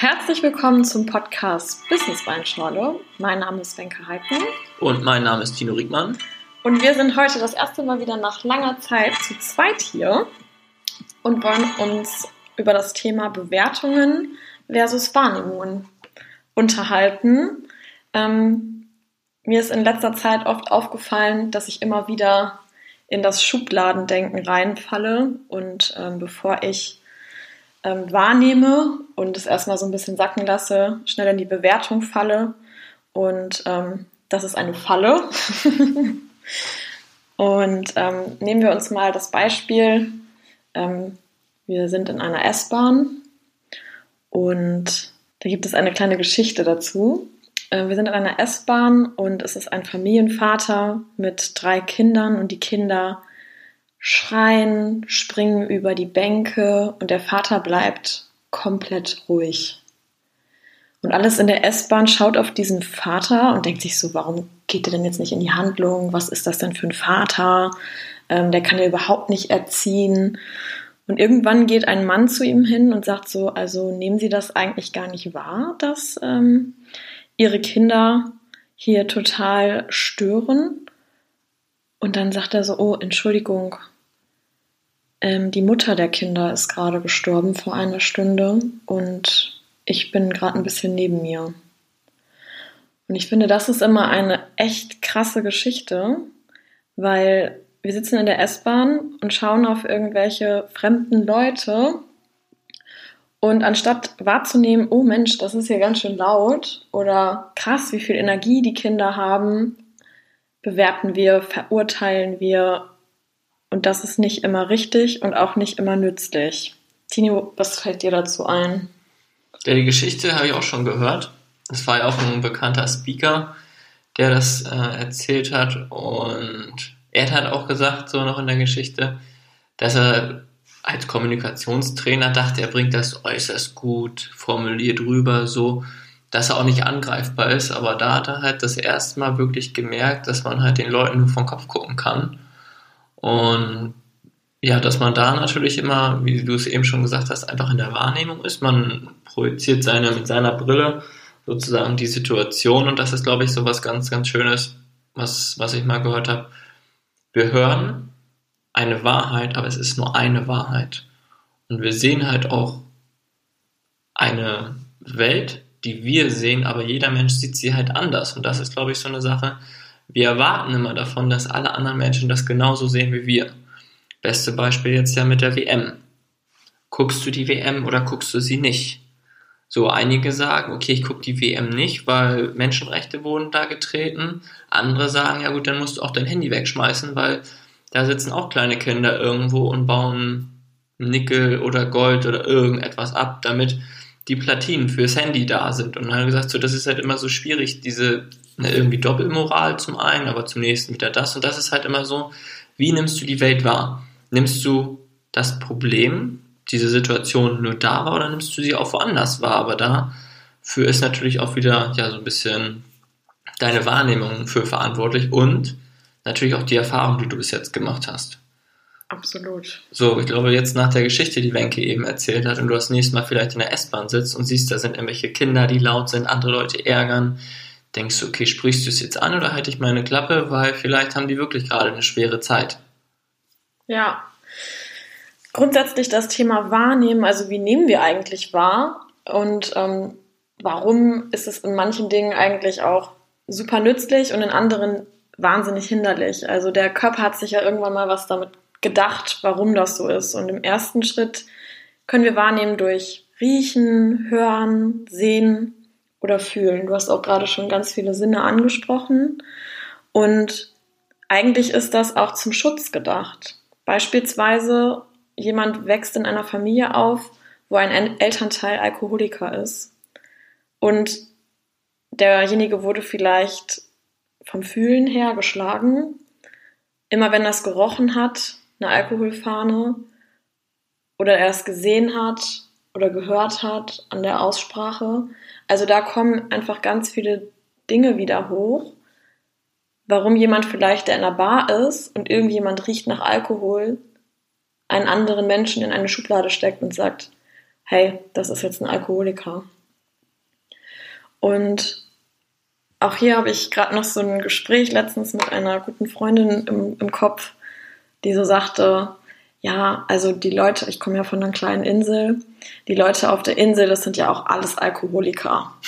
Herzlich willkommen zum Podcast Business Weinschorle. Mein Name ist Wenke Heiken. Und mein Name ist Tino Riegmann. Und wir sind heute das erste Mal wieder nach langer Zeit zu zweit hier und wollen uns über das Thema Bewertungen versus Wahrnehmungen unterhalten. Ähm, mir ist in letzter Zeit oft aufgefallen, dass ich immer wieder in das Schubladendenken reinfalle und ähm, bevor ich ähm, wahrnehme und es erstmal so ein bisschen sacken lasse, schnell in die Bewertung falle. Und ähm, das ist eine Falle. und ähm, nehmen wir uns mal das Beispiel. Ähm, wir sind in einer S-Bahn und da gibt es eine kleine Geschichte dazu. Äh, wir sind in einer S-Bahn und es ist ein Familienvater mit drei Kindern und die Kinder schreien, springen über die Bänke und der Vater bleibt komplett ruhig. Und alles in der S-Bahn schaut auf diesen Vater und denkt sich so, warum geht er denn jetzt nicht in die Handlung? Was ist das denn für ein Vater? Ähm, der kann ja überhaupt nicht erziehen. Und irgendwann geht ein Mann zu ihm hin und sagt so, also nehmen Sie das eigentlich gar nicht wahr, dass ähm, Ihre Kinder hier total stören? Und dann sagt er so, oh, Entschuldigung, ähm, die Mutter der Kinder ist gerade gestorben vor einer Stunde und ich bin gerade ein bisschen neben mir. Und ich finde, das ist immer eine echt krasse Geschichte, weil wir sitzen in der S-Bahn und schauen auf irgendwelche fremden Leute und anstatt wahrzunehmen, oh Mensch, das ist hier ganz schön laut oder krass, wie viel Energie die Kinder haben, bewerten wir, verurteilen wir und das ist nicht immer richtig und auch nicht immer nützlich. Tino, was fällt dir dazu ein? Ja, die Geschichte habe ich auch schon gehört. Es war ja auch ein bekannter Speaker, der das äh, erzählt hat. Und er hat auch gesagt, so noch in der Geschichte, dass er als Kommunikationstrainer dachte, er bringt das äußerst gut formuliert rüber, so dass er auch nicht angreifbar ist. Aber da hat er halt das erste Mal wirklich gemerkt, dass man halt den Leuten nur vom Kopf gucken kann und ja, dass man da natürlich immer, wie du es eben schon gesagt hast, einfach in der Wahrnehmung ist. Man projiziert seine, mit seiner Brille sozusagen die Situation und das ist, glaube ich, so was ganz, ganz Schönes, was, was ich mal gehört habe. Wir hören eine Wahrheit, aber es ist nur eine Wahrheit. Und wir sehen halt auch eine Welt, die wir sehen, aber jeder Mensch sieht sie halt anders. Und das ist, glaube ich, so eine Sache, wir erwarten immer davon, dass alle anderen Menschen das genauso sehen wie wir. Beste Beispiel jetzt ja mit der WM. Guckst du die WM oder guckst du sie nicht? So, einige sagen, okay, ich gucke die WM nicht, weil Menschenrechte wurden da getreten. Andere sagen, ja gut, dann musst du auch dein Handy wegschmeißen, weil da sitzen auch kleine Kinder irgendwo und bauen Nickel oder Gold oder irgendetwas ab, damit die Platinen fürs Handy da sind. Und dann gesagt, so, das ist halt immer so schwierig, diese ne, irgendwie Doppelmoral zum einen, aber zum nächsten wieder das. Und das ist halt immer so, wie nimmst du die Welt wahr? Nimmst du das Problem, diese Situation nur da wahr oder nimmst du sie auch woanders wahr? Aber dafür ist natürlich auch wieder ja so ein bisschen deine Wahrnehmung für verantwortlich und natürlich auch die Erfahrung, die du bis jetzt gemacht hast. Absolut. So, ich glaube, jetzt nach der Geschichte, die Wenke eben erzählt hat, und du das nächste Mal vielleicht in der S-Bahn sitzt und siehst, da sind irgendwelche Kinder, die laut sind, andere Leute ärgern, denkst du, okay, sprichst du es jetzt an oder halte ich meine Klappe, weil vielleicht haben die wirklich gerade eine schwere Zeit. Ja. Grundsätzlich das Thema Wahrnehmen, also wie nehmen wir eigentlich wahr und ähm, warum ist es in manchen Dingen eigentlich auch super nützlich und in anderen wahnsinnig hinderlich. Also der Körper hat sich ja irgendwann mal was damit gedacht, warum das so ist. Und im ersten Schritt können wir wahrnehmen durch Riechen, Hören, Sehen oder fühlen. Du hast auch gerade schon ganz viele Sinne angesprochen. Und eigentlich ist das auch zum Schutz gedacht. Beispielsweise jemand wächst in einer Familie auf, wo ein Elternteil Alkoholiker ist. Und derjenige wurde vielleicht vom Fühlen her geschlagen. Immer wenn es gerochen hat, eine Alkoholfahne, oder er es gesehen hat oder gehört hat an der Aussprache, also da kommen einfach ganz viele Dinge wieder hoch, warum jemand vielleicht, der in einer Bar ist und irgendjemand riecht nach Alkohol, einen anderen Menschen in eine Schublade steckt und sagt, hey, das ist jetzt ein Alkoholiker. Und auch hier habe ich gerade noch so ein Gespräch letztens mit einer guten Freundin im, im Kopf, die so sagte, ja, also die Leute, ich komme ja von einer kleinen Insel, die Leute auf der Insel, das sind ja auch alles Alkoholiker.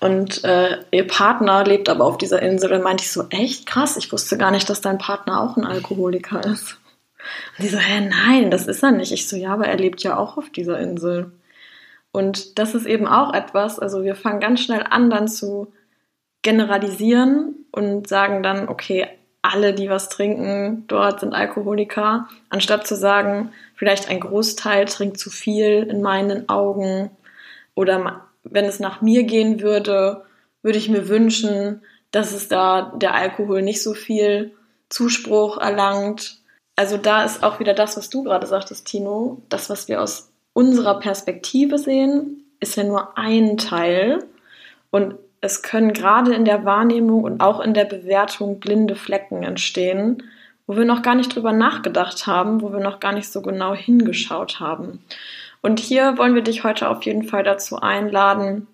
Und äh, ihr Partner lebt aber auf dieser Insel. Dann meinte ich so, echt krass, ich wusste gar nicht, dass dein Partner auch ein Alkoholiker ist. Und die so, hä, nein, das ist er nicht. Ich so, ja, aber er lebt ja auch auf dieser Insel. Und das ist eben auch etwas, also wir fangen ganz schnell an, dann zu generalisieren und sagen dann, okay, alle, die was trinken, dort sind Alkoholiker, anstatt zu sagen, vielleicht ein Großteil trinkt zu viel in meinen Augen oder wenn es nach mir gehen würde, würde ich mir wünschen, dass es da der Alkohol nicht so viel Zuspruch erlangt. Also da ist auch wieder das, was du gerade sagtest, Tino, das, was wir aus unserer Perspektive sehen, ist ja nur ein Teil. Und es können gerade in der Wahrnehmung und auch in der Bewertung blinde Flecken entstehen, wo wir noch gar nicht drüber nachgedacht haben, wo wir noch gar nicht so genau hingeschaut haben. Und hier wollen wir dich heute auf jeden Fall dazu einladen,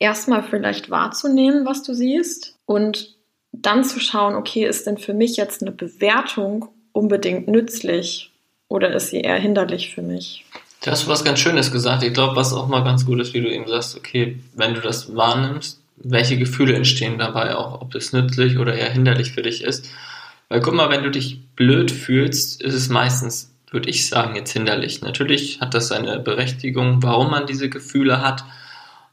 erstmal vielleicht wahrzunehmen, was du siehst und dann zu schauen, okay, ist denn für mich jetzt eine Bewertung unbedingt nützlich oder ist sie eher hinderlich für mich? Da hast du was ganz Schönes gesagt. Ich glaube, was auch mal ganz gut ist, wie du eben sagst, okay, wenn du das wahrnimmst, welche Gefühle entstehen dabei auch, ob es nützlich oder eher hinderlich für dich ist. Weil guck mal, wenn du dich blöd fühlst, ist es meistens, würde ich sagen, jetzt hinderlich. Natürlich hat das seine Berechtigung, warum man diese Gefühle hat,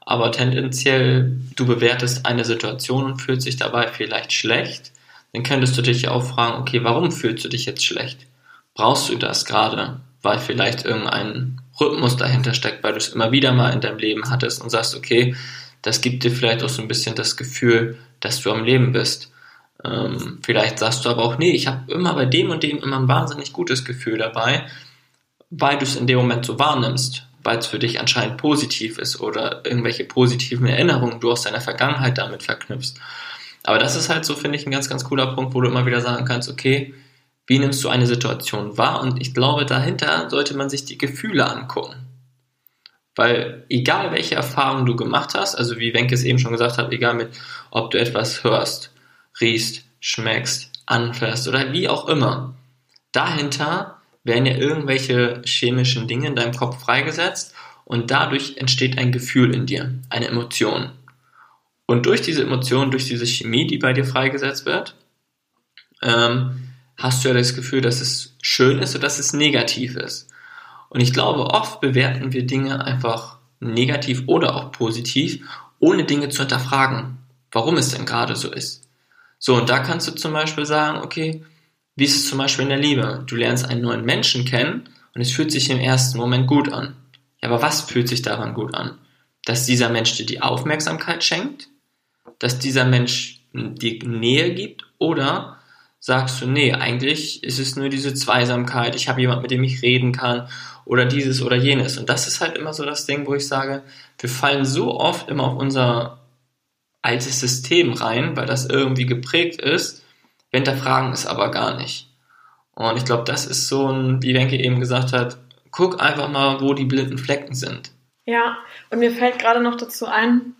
aber tendenziell, du bewertest eine Situation und fühlst dich dabei vielleicht schlecht, dann könntest du dich ja auch fragen, okay, warum fühlst du dich jetzt schlecht? Brauchst du das gerade? Weil vielleicht irgendein Rhythmus dahinter steckt, weil du es immer wieder mal in deinem Leben hattest und sagst, okay, das gibt dir vielleicht auch so ein bisschen das Gefühl, dass du am Leben bist. Ähm, vielleicht sagst du aber auch, nee, ich habe immer bei dem und dem immer ein wahnsinnig gutes Gefühl dabei, weil du es in dem Moment so wahrnimmst, weil es für dich anscheinend positiv ist oder irgendwelche positiven Erinnerungen du aus deiner Vergangenheit damit verknüpfst. Aber das ist halt so, finde ich, ein ganz, ganz cooler Punkt, wo du immer wieder sagen kannst, okay, wie nimmst du eine Situation wahr? Und ich glaube, dahinter sollte man sich die Gefühle angucken. Weil egal welche Erfahrung du gemacht hast, also wie Wenke es eben schon gesagt hat, egal mit, ob du etwas hörst, riechst, schmeckst, anfährst oder wie auch immer, dahinter werden ja irgendwelche chemischen Dinge in deinem Kopf freigesetzt und dadurch entsteht ein Gefühl in dir, eine Emotion. Und durch diese Emotion, durch diese Chemie, die bei dir freigesetzt wird, ähm, hast du ja das Gefühl, dass es schön ist oder dass es negativ ist. Und ich glaube, oft bewerten wir Dinge einfach negativ oder auch positiv, ohne Dinge zu hinterfragen, warum es denn gerade so ist. So, und da kannst du zum Beispiel sagen, okay, wie ist es zum Beispiel in der Liebe? Du lernst einen neuen Menschen kennen und es fühlt sich im ersten Moment gut an. Ja, aber was fühlt sich daran gut an? Dass dieser Mensch dir die Aufmerksamkeit schenkt? Dass dieser Mensch dir Nähe gibt? Oder sagst du, nee, eigentlich ist es nur diese Zweisamkeit, ich habe jemand, mit dem ich reden kann oder dieses oder jenes. Und das ist halt immer so das Ding, wo ich sage, wir fallen so oft immer auf unser altes System rein, weil das irgendwie geprägt ist, wir hinterfragen es aber gar nicht. Und ich glaube, das ist so ein, wie Wenke eben gesagt hat, guck einfach mal, wo die blinden Flecken sind. Ja, und mir fällt gerade noch dazu ein,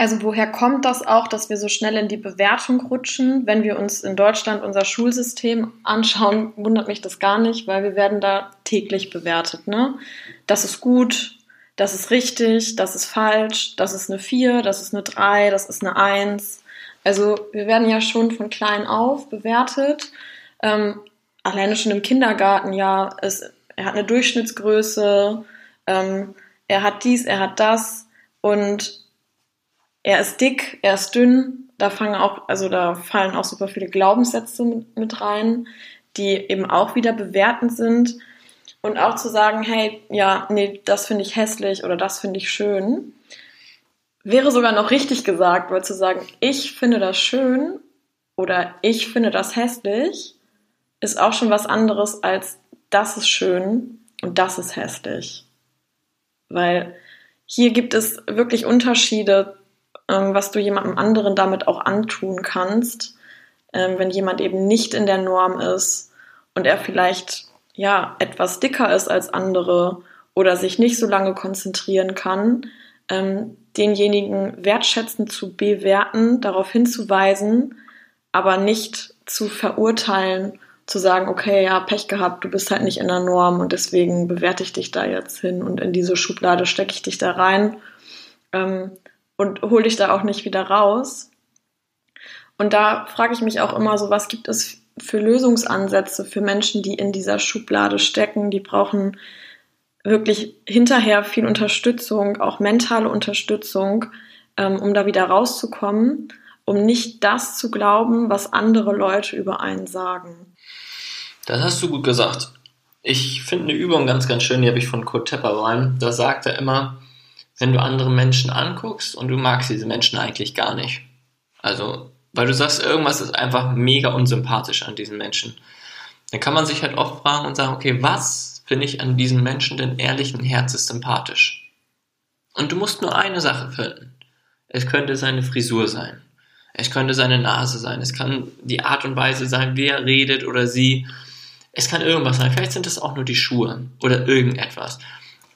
also woher kommt das auch, dass wir so schnell in die Bewertung rutschen? Wenn wir uns in Deutschland unser Schulsystem anschauen, wundert mich das gar nicht, weil wir werden da täglich bewertet. Ne? Das ist gut, das ist richtig, das ist falsch, das ist eine 4, das ist eine 3, das ist eine 1. Also wir werden ja schon von klein auf bewertet. Ähm, alleine schon im Kindergarten, ja, es, er hat eine Durchschnittsgröße, ähm, er hat dies, er hat das und er ist dick, er ist dünn. Da fangen auch, also da fallen auch super viele Glaubenssätze mit, mit rein, die eben auch wieder bewertend sind. Und auch zu sagen, hey, ja, nee, das finde ich hässlich oder das finde ich schön, wäre sogar noch richtig gesagt, weil zu sagen, ich finde das schön oder ich finde das hässlich, ist auch schon was anderes als das ist schön und das ist hässlich. Weil hier gibt es wirklich Unterschiede was du jemandem anderen damit auch antun kannst, ähm, wenn jemand eben nicht in der Norm ist und er vielleicht ja etwas dicker ist als andere oder sich nicht so lange konzentrieren kann, ähm, denjenigen wertschätzend zu bewerten, darauf hinzuweisen, aber nicht zu verurteilen, zu sagen, okay, ja, Pech gehabt, du bist halt nicht in der Norm und deswegen bewerte ich dich da jetzt hin und in diese Schublade stecke ich dich da rein. Ähm, und hole dich da auch nicht wieder raus. Und da frage ich mich auch immer so, was gibt es für Lösungsansätze für Menschen, die in dieser Schublade stecken? Die brauchen wirklich hinterher viel Unterstützung, auch mentale Unterstützung, ähm, um da wieder rauszukommen, um nicht das zu glauben, was andere Leute über einen sagen. Das hast du gut gesagt. Ich finde eine Übung ganz, ganz schön, die habe ich von Kurt Tepperwein. Da sagt er immer, wenn du andere Menschen anguckst und du magst diese Menschen eigentlich gar nicht. Also, weil du sagst, irgendwas ist einfach mega unsympathisch an diesen Menschen. Dann kann man sich halt oft fragen und sagen, okay, was finde ich an diesem Menschen denn ehrlichen Herzens sympathisch. Und du musst nur eine Sache finden. Es könnte seine Frisur sein. Es könnte seine Nase sein. Es kann die Art und Weise sein, wie er redet oder sie. Es kann irgendwas sein. Vielleicht sind es auch nur die Schuhe oder irgendetwas.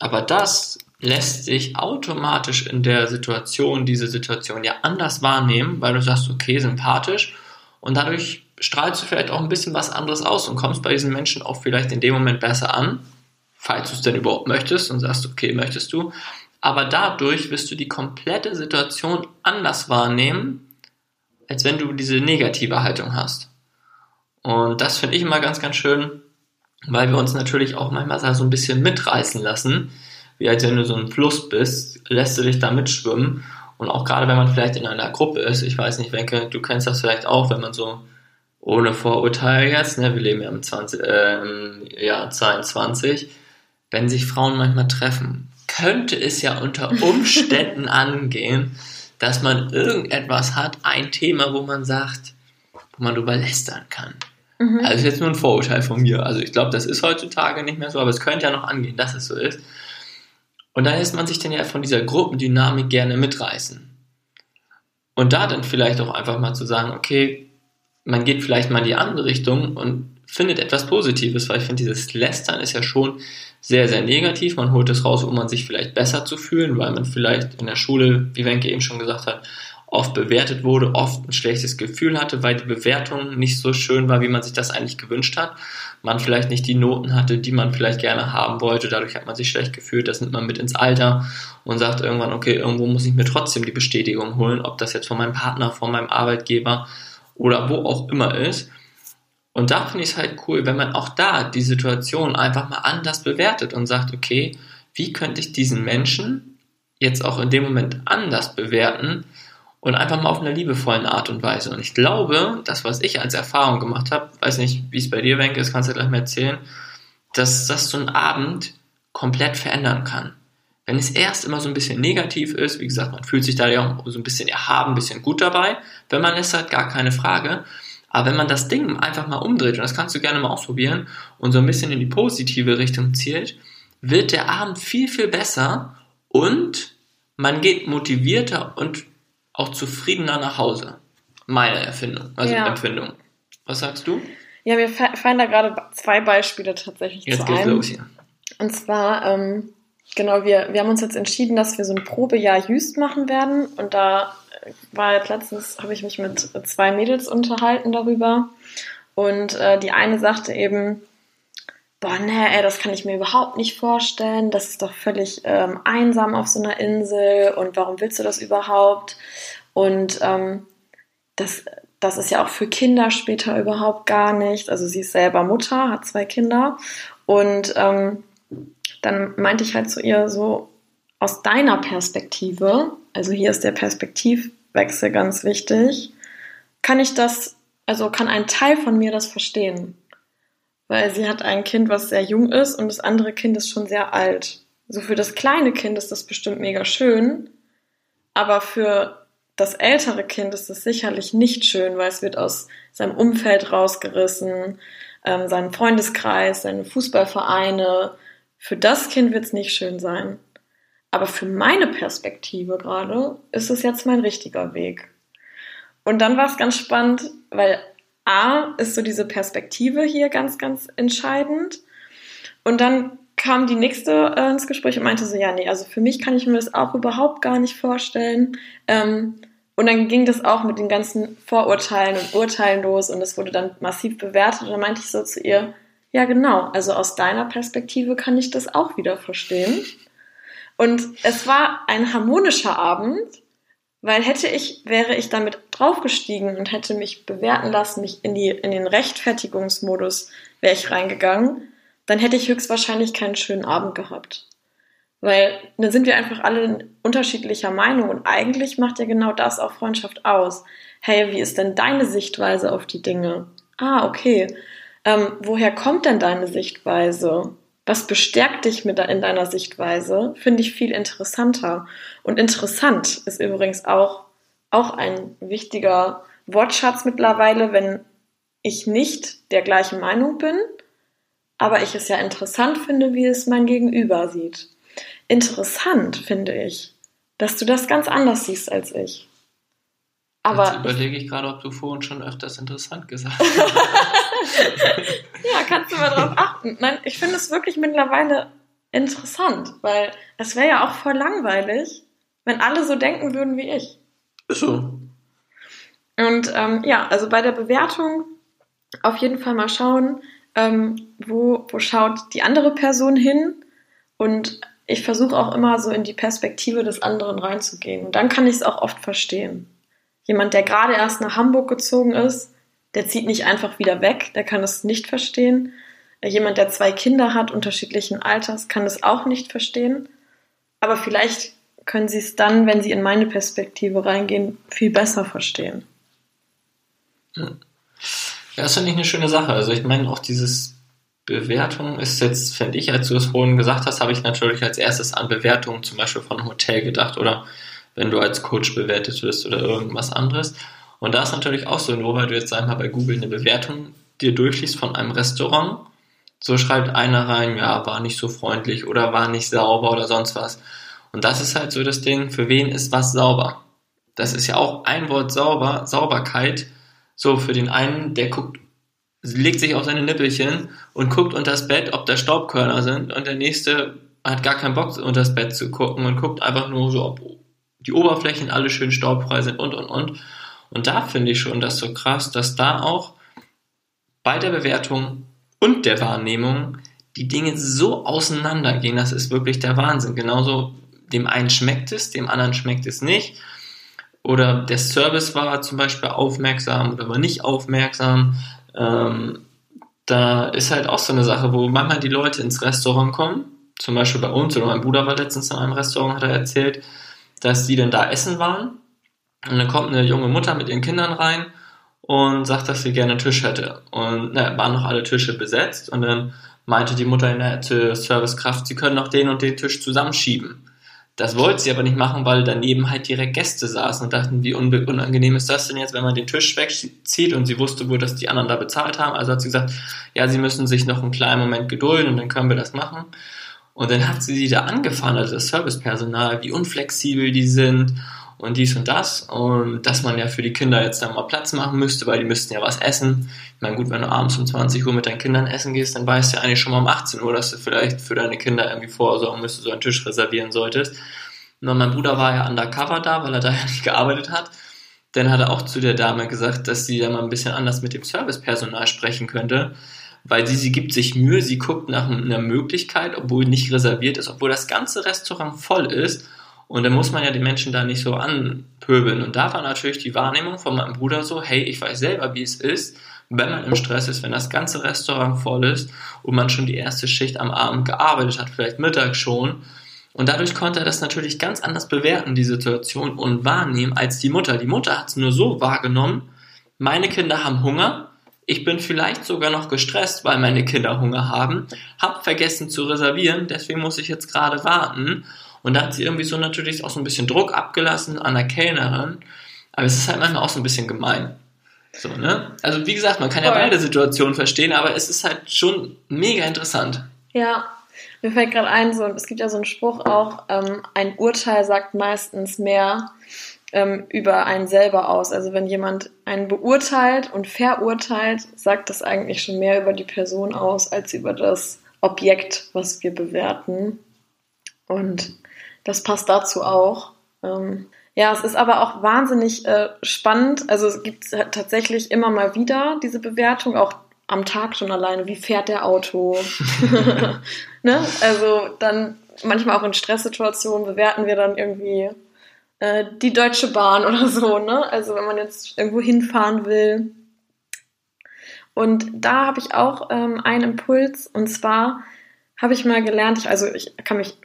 Aber das lässt sich automatisch in der Situation, diese Situation ja anders wahrnehmen, weil du sagst, okay, sympathisch. Und dadurch strahlst du vielleicht auch ein bisschen was anderes aus und kommst bei diesen Menschen auch vielleicht in dem Moment besser an, falls du es denn überhaupt möchtest und sagst, okay, möchtest du. Aber dadurch wirst du die komplette Situation anders wahrnehmen, als wenn du diese negative Haltung hast. Und das finde ich immer ganz, ganz schön, weil wir uns natürlich auch manchmal so ein bisschen mitreißen lassen, wie als wenn du so ein Fluss bist, lässt du dich da mitschwimmen. Und auch gerade wenn man vielleicht in einer Gruppe ist, ich weiß nicht, Wenke, du kennst das vielleicht auch, wenn man so ohne Vorurteil jetzt, ne, wir leben ja im, 20, äh, im Jahr 22, wenn sich Frauen manchmal treffen, könnte es ja unter Umständen angehen, dass man irgendetwas hat, ein Thema, wo man sagt, wo man drüber lästern kann. Mhm. Also ist jetzt nur ein Vorurteil von mir. Also ich glaube, das ist heutzutage nicht mehr so, aber es könnte ja noch angehen, dass es so ist. Und dann lässt man sich dann ja von dieser Gruppendynamik gerne mitreißen. Und da dann vielleicht auch einfach mal zu sagen, okay, man geht vielleicht mal in die andere Richtung und findet etwas Positives, weil ich finde, dieses Lästern ist ja schon sehr, sehr negativ. Man holt es raus, um man sich vielleicht besser zu fühlen, weil man vielleicht in der Schule, wie Wenke eben schon gesagt hat, oft bewertet wurde, oft ein schlechtes Gefühl hatte, weil die Bewertung nicht so schön war, wie man sich das eigentlich gewünscht hat. Man vielleicht nicht die Noten hatte, die man vielleicht gerne haben wollte. Dadurch hat man sich schlecht gefühlt. Das nimmt man mit ins Alter und sagt irgendwann, okay, irgendwo muss ich mir trotzdem die Bestätigung holen, ob das jetzt von meinem Partner, von meinem Arbeitgeber oder wo auch immer ist. Und da finde ich es halt cool, wenn man auch da die Situation einfach mal anders bewertet und sagt, okay, wie könnte ich diesen Menschen jetzt auch in dem Moment anders bewerten und einfach mal auf einer liebevollen Art und Weise. Und ich glaube, das, was ich als Erfahrung gemacht habe, weiß nicht, wie es bei dir, Wenke ist, kannst du gleich mal erzählen, dass das so einen Abend komplett verändern kann. Wenn es erst immer so ein bisschen negativ ist, wie gesagt, man fühlt sich da ja so ein bisschen erhaben, ein bisschen gut dabei, wenn man es hat, gar keine Frage. Aber wenn man das Ding einfach mal umdreht, und das kannst du gerne mal ausprobieren, und so ein bisschen in die positive Richtung zielt, wird der Abend viel, viel besser und man geht motivierter und auch zufriedener nach Hause. Meine Erfindung, also ja. Empfindung. Was sagst du? Ja, mir fallen da gerade zwei Beispiele tatsächlich Jetzt zu geht's ein. los hier. Und zwar ähm, Genau, wir, wir haben uns jetzt entschieden, dass wir so ein Probejahr Jüst machen werden. Und da war jetzt letztens, habe ich mich mit zwei Mädels unterhalten darüber. Und äh, die eine sagte eben, boah, ne, ey, das kann ich mir überhaupt nicht vorstellen. Das ist doch völlig ähm, einsam auf so einer Insel. Und warum willst du das überhaupt? Und ähm, das, das ist ja auch für Kinder später überhaupt gar nicht. Also sie ist selber Mutter, hat zwei Kinder. Und ähm, dann meinte ich halt zu ihr so, aus deiner Perspektive, also hier ist der Perspektivwechsel ganz wichtig, kann ich das, also kann ein Teil von mir das verstehen. Weil sie hat ein Kind, was sehr jung ist und das andere Kind ist schon sehr alt. So für das kleine Kind ist das bestimmt mega schön, aber für das ältere Kind ist es sicherlich nicht schön, weil es wird aus seinem Umfeld rausgerissen, ähm, seinen Freundeskreis, seine Fußballvereine, für das Kind wird es nicht schön sein. Aber für meine Perspektive gerade ist es jetzt mein richtiger Weg. Und dann war es ganz spannend, weil A ist so diese Perspektive hier ganz, ganz entscheidend. Und dann kam die nächste äh, ins Gespräch und meinte so, ja, nee, also für mich kann ich mir das auch überhaupt gar nicht vorstellen. Ähm, und dann ging das auch mit den ganzen Vorurteilen und Urteilen los und es wurde dann massiv bewertet. Und dann meinte ich so zu ihr, ja genau, also aus deiner Perspektive kann ich das auch wieder verstehen. Und es war ein harmonischer Abend, weil hätte ich, wäre ich damit draufgestiegen und hätte mich bewerten lassen, mich in, die, in den Rechtfertigungsmodus wäre ich reingegangen, dann hätte ich höchstwahrscheinlich keinen schönen Abend gehabt. Weil dann sind wir einfach alle unterschiedlicher Meinung und eigentlich macht ja genau das auch Freundschaft aus. Hey, wie ist denn deine Sichtweise auf die Dinge? Ah, okay. Ähm, woher kommt denn deine Sichtweise? Was bestärkt dich mit in deiner Sichtweise? Finde ich viel interessanter. Und interessant ist übrigens auch, auch ein wichtiger Wortschatz mittlerweile, wenn ich nicht der gleichen Meinung bin, aber ich es ja interessant finde, wie es mein Gegenüber sieht interessant, finde ich, dass du das ganz anders siehst als ich. Aber Jetzt überlege ich gerade, ob du vorhin schon öfters interessant gesagt hast. ja, kannst du mal drauf achten. Nein, ich finde es wirklich mittlerweile interessant, weil es wäre ja auch voll langweilig, wenn alle so denken würden wie ich. Ist so. Und ähm, ja, also bei der Bewertung auf jeden Fall mal schauen, ähm, wo, wo schaut die andere Person hin und ich versuche auch immer so in die Perspektive des anderen reinzugehen. Und dann kann ich es auch oft verstehen. Jemand, der gerade erst nach Hamburg gezogen ist, der zieht nicht einfach wieder weg, der kann es nicht verstehen. Jemand, der zwei Kinder hat, unterschiedlichen Alters, kann es auch nicht verstehen. Aber vielleicht können sie es dann, wenn sie in meine Perspektive reingehen, viel besser verstehen. Ja, das finde ich eine schöne Sache. Also ich meine auch dieses Bewertung ist jetzt, finde ich, als du es vorhin gesagt hast, habe ich natürlich als erstes an Bewertungen zum Beispiel von Hotel gedacht oder wenn du als Coach bewertet wirst oder irgendwas anderes. Und da ist natürlich auch so, nur weil du jetzt einmal bei Google eine Bewertung dir durchliest von einem Restaurant, so schreibt einer rein, ja, war nicht so freundlich oder war nicht sauber oder sonst was. Und das ist halt so das Ding, für wen ist was sauber? Das ist ja auch ein Wort sauber, Sauberkeit. So, für den einen, der guckt legt sich auf seine Nippelchen und guckt unter das Bett, ob da Staubkörner sind und der nächste hat gar keinen Bock unter das Bett zu gucken und guckt einfach nur so, ob die Oberflächen alle schön staubfrei sind und und und. Und da finde ich schon das so krass, dass da auch bei der Bewertung und der Wahrnehmung die Dinge so auseinandergehen, das ist wirklich der Wahnsinn. Genauso dem einen schmeckt es, dem anderen schmeckt es nicht. Oder der Service war zum Beispiel aufmerksam oder war nicht aufmerksam. Ähm, da ist halt auch so eine Sache, wo manchmal die Leute ins Restaurant kommen, zum Beispiel bei uns oder mein Bruder war letztens in einem Restaurant, hat er erzählt, dass die dann da essen waren und dann kommt eine junge Mutter mit ihren Kindern rein und sagt, dass sie gerne einen Tisch hätte. Und na, waren noch alle Tische besetzt und dann meinte die Mutter in der Servicekraft, sie können noch den und den Tisch zusammenschieben. Das wollte sie aber nicht machen, weil daneben halt direkt Gäste saßen und dachten, wie unangenehm ist das denn jetzt, wenn man den Tisch wegzieht und sie wusste wohl, dass die anderen da bezahlt haben. Also hat sie gesagt, ja, sie müssen sich noch einen kleinen Moment gedulden und dann können wir das machen. Und dann hat sie sie da angefahren, also das Servicepersonal, wie unflexibel die sind und dies und das und dass man ja für die Kinder jetzt dann mal Platz machen müsste, weil die müssten ja was essen. Ich meine, gut, wenn du abends um 20 Uhr mit deinen Kindern essen gehst, dann weißt du ja eigentlich schon mal um 18 Uhr, dass du vielleicht für deine Kinder irgendwie vorsorgen müsstest, so einen Tisch reservieren solltest. Und mein Bruder war ja undercover da, weil er da ja nicht gearbeitet hat. Dann hat er auch zu der Dame gesagt, dass sie ja mal ein bisschen anders mit dem Servicepersonal sprechen könnte, weil sie, sie gibt sich Mühe, sie guckt nach einer Möglichkeit, obwohl nicht reserviert ist, obwohl das ganze Restaurant voll ist und dann muss man ja die Menschen da nicht so anpöbeln. Und da war natürlich die Wahrnehmung von meinem Bruder so, hey, ich weiß selber, wie es ist, wenn man im Stress ist, wenn das ganze Restaurant voll ist und man schon die erste Schicht am Abend gearbeitet hat, vielleicht Mittag schon. Und dadurch konnte er das natürlich ganz anders bewerten, die Situation, und wahrnehmen als die Mutter. Die Mutter hat es nur so wahrgenommen, meine Kinder haben Hunger, ich bin vielleicht sogar noch gestresst, weil meine Kinder Hunger haben, hab vergessen zu reservieren, deswegen muss ich jetzt gerade warten und da hat sie irgendwie so natürlich auch so ein bisschen Druck abgelassen an der Kellnerin. Aber es ist halt manchmal auch so ein bisschen gemein. So, ne? Also wie gesagt, man kann ja beide Situationen verstehen, aber es ist halt schon mega interessant. Ja, mir fällt gerade ein, so, es gibt ja so einen Spruch auch, ähm, ein Urteil sagt meistens mehr ähm, über einen selber aus. Also wenn jemand einen beurteilt und verurteilt, sagt das eigentlich schon mehr über die Person aus, als über das Objekt, was wir bewerten. Und das passt dazu auch. Ähm, ja, es ist aber auch wahnsinnig äh, spannend. Also es gibt tatsächlich immer mal wieder diese Bewertung, auch am Tag schon alleine. Wie fährt der Auto? ne? Also dann manchmal auch in Stresssituationen bewerten wir dann irgendwie äh, die Deutsche Bahn oder so. Ne? Also wenn man jetzt irgendwo hinfahren will. Und da habe ich auch ähm, einen Impuls. Und zwar habe ich mal gelernt, ich, also ich kann mich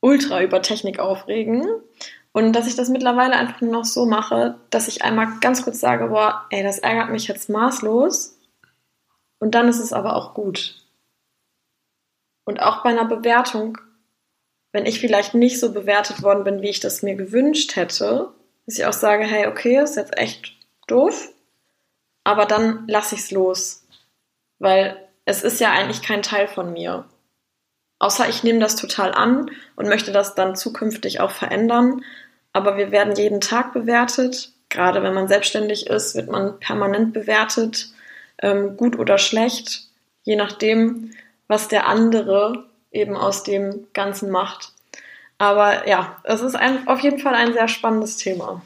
ultra über Technik aufregen. Und dass ich das mittlerweile einfach nur noch so mache, dass ich einmal ganz kurz sage, boah, ey, das ärgert mich jetzt maßlos. Und dann ist es aber auch gut. Und auch bei einer Bewertung, wenn ich vielleicht nicht so bewertet worden bin, wie ich das mir gewünscht hätte, dass ich auch sage, hey, okay, ist jetzt echt doof, aber dann lasse ich es los. Weil es ist ja eigentlich kein Teil von mir. Außer ich nehme das total an und möchte das dann zukünftig auch verändern. Aber wir werden jeden Tag bewertet. Gerade wenn man selbstständig ist, wird man permanent bewertet, ähm, gut oder schlecht, je nachdem, was der andere eben aus dem Ganzen macht. Aber ja, es ist ein, auf jeden Fall ein sehr spannendes Thema.